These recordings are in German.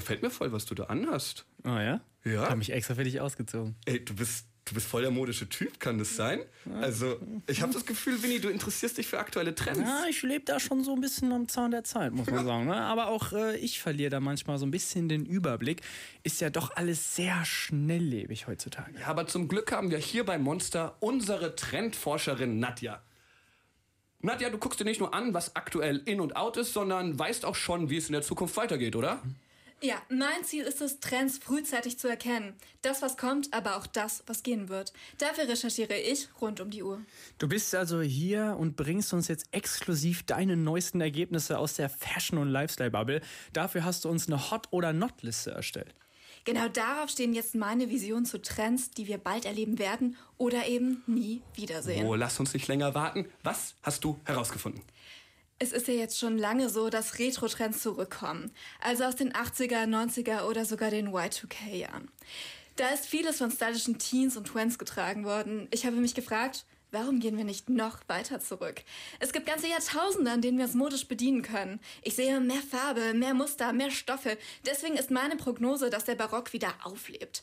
gefällt mir voll, was du da anhast. Oh ja? Ja. Ich habe mich extra für dich ausgezogen. Ey, du bist, du bist voll der modische Typ, kann das sein? Also, ich habe das Gefühl, Winnie, du interessierst dich für aktuelle Trends. Ja, ich lebe da schon so ein bisschen am Zaun der Zeit, muss man sagen. Ne? Aber auch äh, ich verliere da manchmal so ein bisschen den Überblick. Ist ja doch alles sehr schnelllebig heutzutage. Ja, aber zum Glück haben wir hier bei Monster unsere Trendforscherin Nadja. Nadja, du guckst dir nicht nur an, was aktuell in und out ist, sondern weißt auch schon, wie es in der Zukunft weitergeht, oder? Ja, mein Ziel ist es, Trends frühzeitig zu erkennen. Das, was kommt, aber auch das, was gehen wird. Dafür recherchiere ich rund um die Uhr. Du bist also hier und bringst uns jetzt exklusiv deine neuesten Ergebnisse aus der Fashion- und Lifestyle-Bubble. Dafür hast du uns eine Hot- oder Not-Liste erstellt. Genau darauf stehen jetzt meine Visionen zu Trends, die wir bald erleben werden oder eben nie wiedersehen. Oh, lass uns nicht länger warten. Was hast du herausgefunden? Es ist ja jetzt schon lange so, dass Retro-Trends zurückkommen. Also aus den 80er, 90er oder sogar den Y2K-Jahren. Da ist vieles von stylischen Teens und Twins getragen worden. Ich habe mich gefragt, warum gehen wir nicht noch weiter zurück? Es gibt ganze Jahrtausende, an denen wir uns modisch bedienen können. Ich sehe mehr Farbe, mehr Muster, mehr Stoffe. Deswegen ist meine Prognose, dass der Barock wieder auflebt.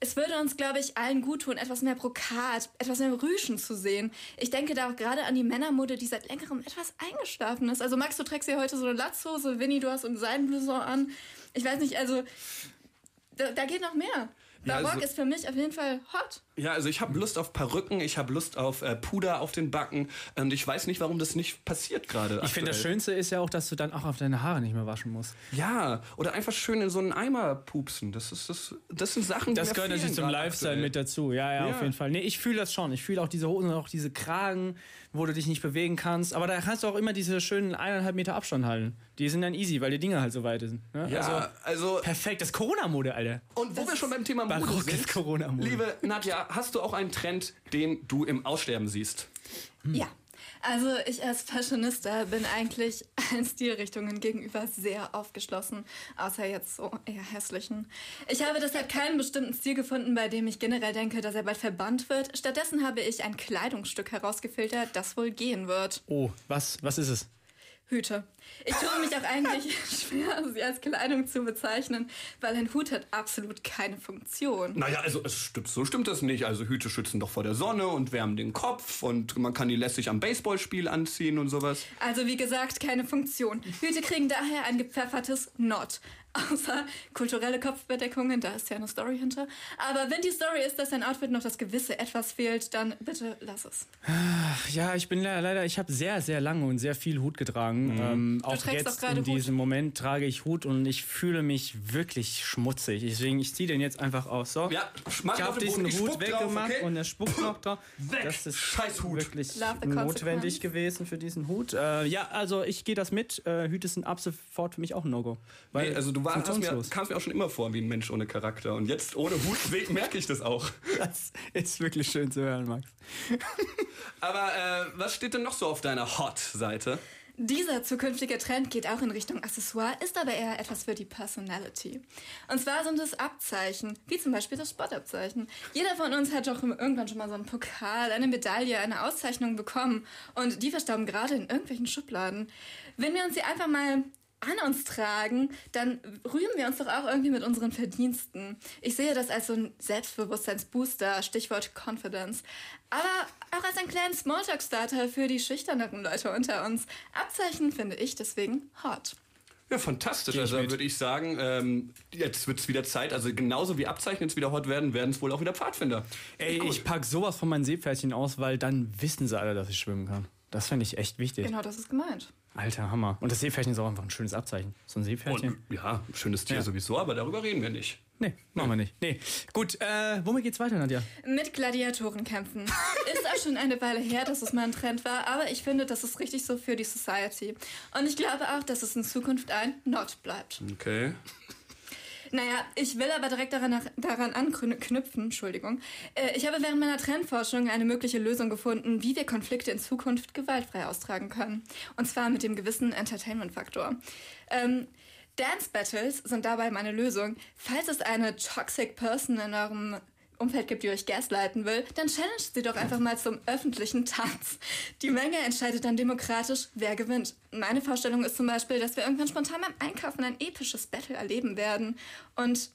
Es würde uns, glaube ich, allen gut tun, etwas mehr Brokat, etwas mehr Rüschen zu sehen. Ich denke da auch gerade an die Männermode, die seit längerem etwas eingeschlafen ist. Also Max, du trägst ja heute so eine Latzhose, Winnie, du hast einen Seidenblouson an. Ich weiß nicht, also da, da geht noch mehr. Ja, Barock also- ist für mich auf jeden Fall hot. Ja, also ich habe Lust auf Perücken, ich habe Lust auf äh, Puder auf den Backen und ich weiß nicht, warum das nicht passiert gerade. Ich finde, das Schönste ist ja auch, dass du dann auch auf deine Haare nicht mehr waschen musst. Ja, oder einfach schön in so einen Eimer pupsen. Das ist das, das sind Sachen, die Das gehört natürlich zum Lifestyle aktuell. mit dazu. Ja, ja, Ja. auf jeden Fall. Nee, ich fühle das schon. Ich fühle auch diese Hosen und auch diese Kragen, wo du dich nicht bewegen kannst. Aber da kannst du auch immer diese schönen eineinhalb Meter Abstand halten. Die sind dann easy, weil die Dinger halt so weit sind. Ne? Ja, also perfekt. Das Corona-Mode, Alter. Und wo wir schon beim Thema Mode sind, Corona-Mode. liebe Nadja, hast du auch einen Trend, den du im Aussterben siehst? Ja. Also ich als Fashionista bin eigentlich allen Stilrichtungen gegenüber sehr aufgeschlossen, außer jetzt so eher hässlichen. Ich habe deshalb keinen bestimmten Stil gefunden, bei dem ich generell denke, dass er bald verbannt wird. Stattdessen habe ich ein Kleidungsstück herausgefiltert, das wohl gehen wird. Oh, was, was ist es? Hüte. Ich tue mich auch eigentlich schwer, sie als Kleidung zu bezeichnen, weil ein Hut hat absolut keine Funktion. Naja, also es stimmt, so stimmt das nicht. Also Hüte schützen doch vor der Sonne und wärmen den Kopf und man kann die lässig am Baseballspiel anziehen und sowas. Also wie gesagt, keine Funktion. Hüte kriegen daher ein gepfeffertes Not. Außer kulturelle Kopfbedeckungen, da ist ja eine Story hinter. Aber wenn die Story ist, dass dein Outfit noch das gewisse Etwas fehlt, dann bitte lass es. Ach, ja, ich bin le- leider, ich habe sehr, sehr lange und sehr viel Hut getragen. Ähm, auch trägst jetzt doch gerade in Hut. diesem Moment trage ich Hut und ich fühle mich wirklich schmutzig. Deswegen, ich ziehe den jetzt einfach aus. So. Ja, ich habe diesen ich Hut weggemacht okay? und er spuckt noch drauf. Weg, Das ist scheiß Hut. wirklich notwendig gewesen für diesen Hut. Äh, ja, also ich gehe das mit. Äh, Hüte sind ab sofort für mich auch ein No-Go. Weil Nee, also du war, hast mir, kamst mir auch schon immer vor wie ein Mensch ohne Charakter. Und jetzt ohne Hut merke ich das auch. Das ist wirklich schön zu hören, Max. Aber äh, was steht denn noch so auf deiner Hot-Seite? Dieser zukünftige Trend geht auch in Richtung Accessoire, ist aber eher etwas für die Personality. Und zwar sind es Abzeichen, wie zum Beispiel das Spottabzeichen. Jeder von uns hat doch irgendwann schon mal so einen Pokal, eine Medaille, eine Auszeichnung bekommen. Und die verstauben gerade in irgendwelchen Schubladen. Wenn wir uns sie einfach mal an uns tragen, dann rühmen wir uns doch auch irgendwie mit unseren Verdiensten. Ich sehe das als so ein Selbstbewusstseinsbooster, Stichwort Confidence. Aber auch als einen kleinen Smalltalk-Starter für die schüchterneren Leute unter uns. Abzeichen finde ich deswegen hot. Ja, fantastisch. Also würde ich sagen, ähm, jetzt wird es wieder Zeit. Also genauso wie Abzeichen jetzt wieder hot werden, werden es wohl auch wieder Pfadfinder. Ey, ich pack sowas von meinen Seepferdchen aus, weil dann wissen sie alle, dass ich schwimmen kann. Das finde ich echt wichtig. Genau, das ist gemeint. Alter Hammer. Und das Seepferdchen ist auch einfach ein schönes Abzeichen. So ein Seepferdchen. Und, ja, schönes Tier Ja. sowieso, aber darüber reden wir nicht. nee, machen wir nicht. Nee. Gut, äh, womit geht's weiter, Nadja? Mit Gladiatoren kämpfen. Ist auch schon eine Weile her, dass es mal ein Trend war, aber ich finde, das ist richtig so für die Society. Und ich glaube auch, dass es in Zukunft ein Not bleibt. Okay. Naja, ich will aber direkt daran, daran anknüpfen, Entschuldigung. Äh, ich habe während meiner Trendforschung eine mögliche Lösung gefunden, wie wir Konflikte in Zukunft gewaltfrei austragen können. Und zwar mit dem gewissen Entertainment-Faktor. Ähm, Dance Battles sind dabei meine Lösung. Falls es eine toxic person in eurem Umfeld gibt, die euch gaslighten will, dann challenge sie doch einfach mal zum öffentlichen Tanz. Die Menge entscheidet dann demokratisch, wer gewinnt. Meine Vorstellung ist zum Beispiel, dass wir irgendwann spontan beim Einkaufen ein episches Battle erleben werden. Und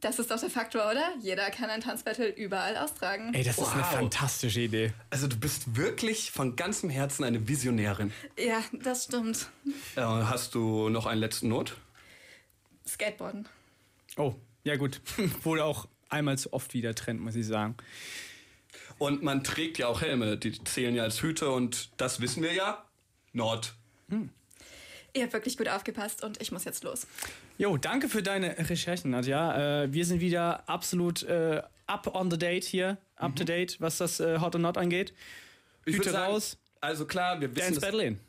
das ist doch der Faktor, oder? Jeder kann ein Tanzbattle überall austragen. Ey, das ist eine Wow. fantastische Idee. Also du bist wirklich von ganzem Herzen eine Visionärin. Ja, das stimmt. Äh, hast du noch einen letzten Not? Skateboarden. Oh, ja gut. Wurde auch einmal zu oft wieder Trend, muss ich sagen. Und man trägt ja auch Helme, die zählen ja als Hüte und das wissen wir ja. Nord. Ihr habt wirklich gut aufgepasst und ich muss jetzt los. Jo, danke für deine Recherchen, Nadja. Äh, wir sind wieder absolut äh, up on the date hier, up to date, was das äh, Hot or Not angeht. Ich Hüte sagen, raus, Also klar, wir wissen Dance das, Battle in.